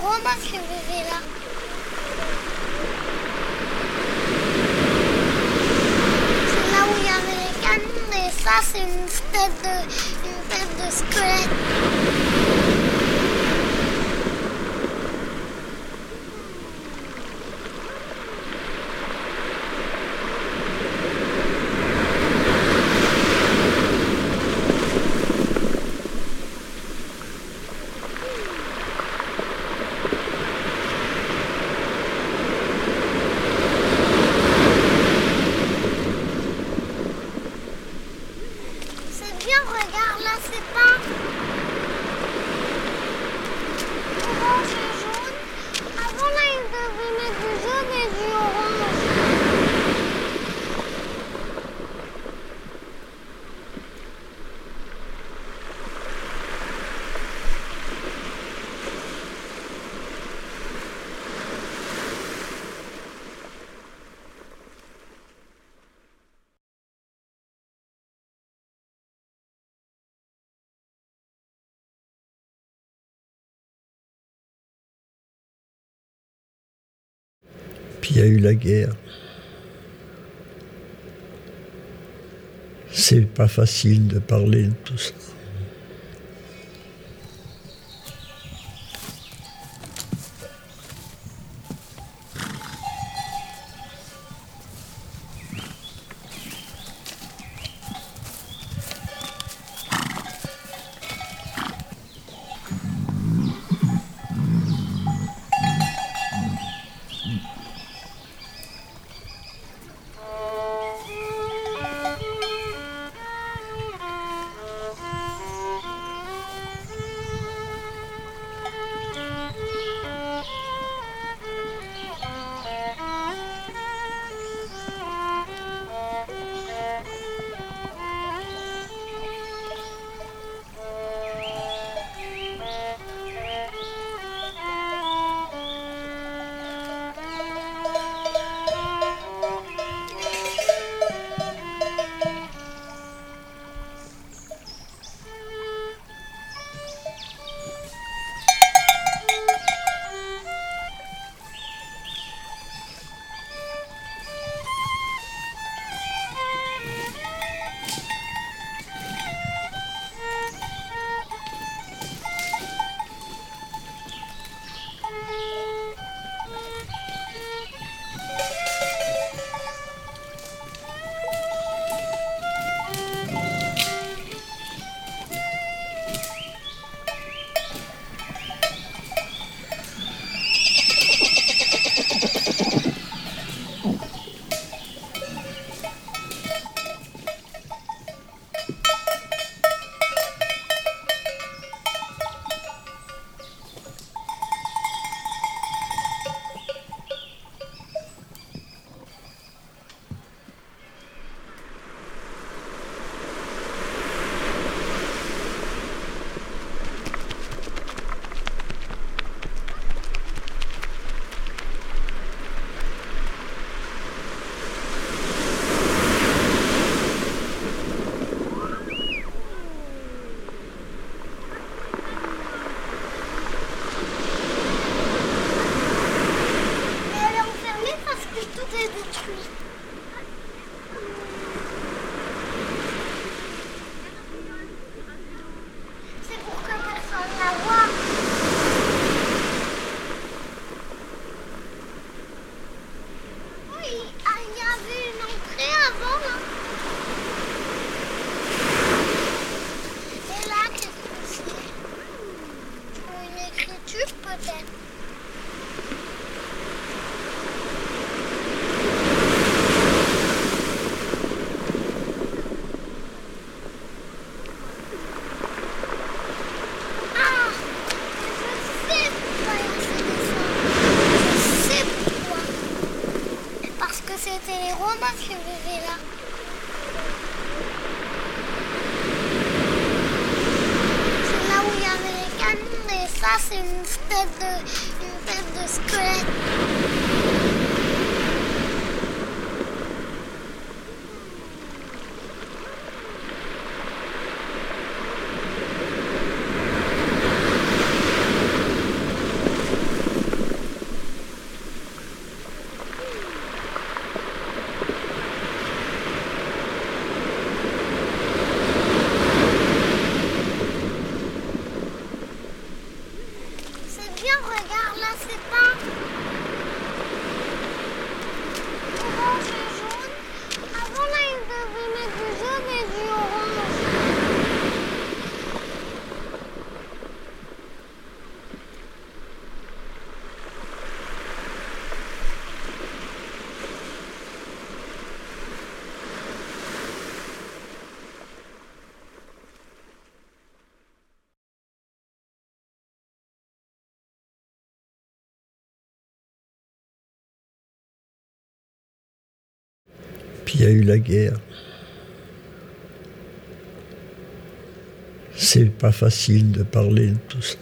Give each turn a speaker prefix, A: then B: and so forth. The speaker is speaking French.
A: Romains qui vivaient là. C'est là où il y avait les canons et ça c'est une tête de squelette.
B: Puis il y a eu la guerre. C'est pas facile de parler de tout ça.
A: 那肯定
B: puis il y a eu la guerre. C'est pas facile de parler de tout ça.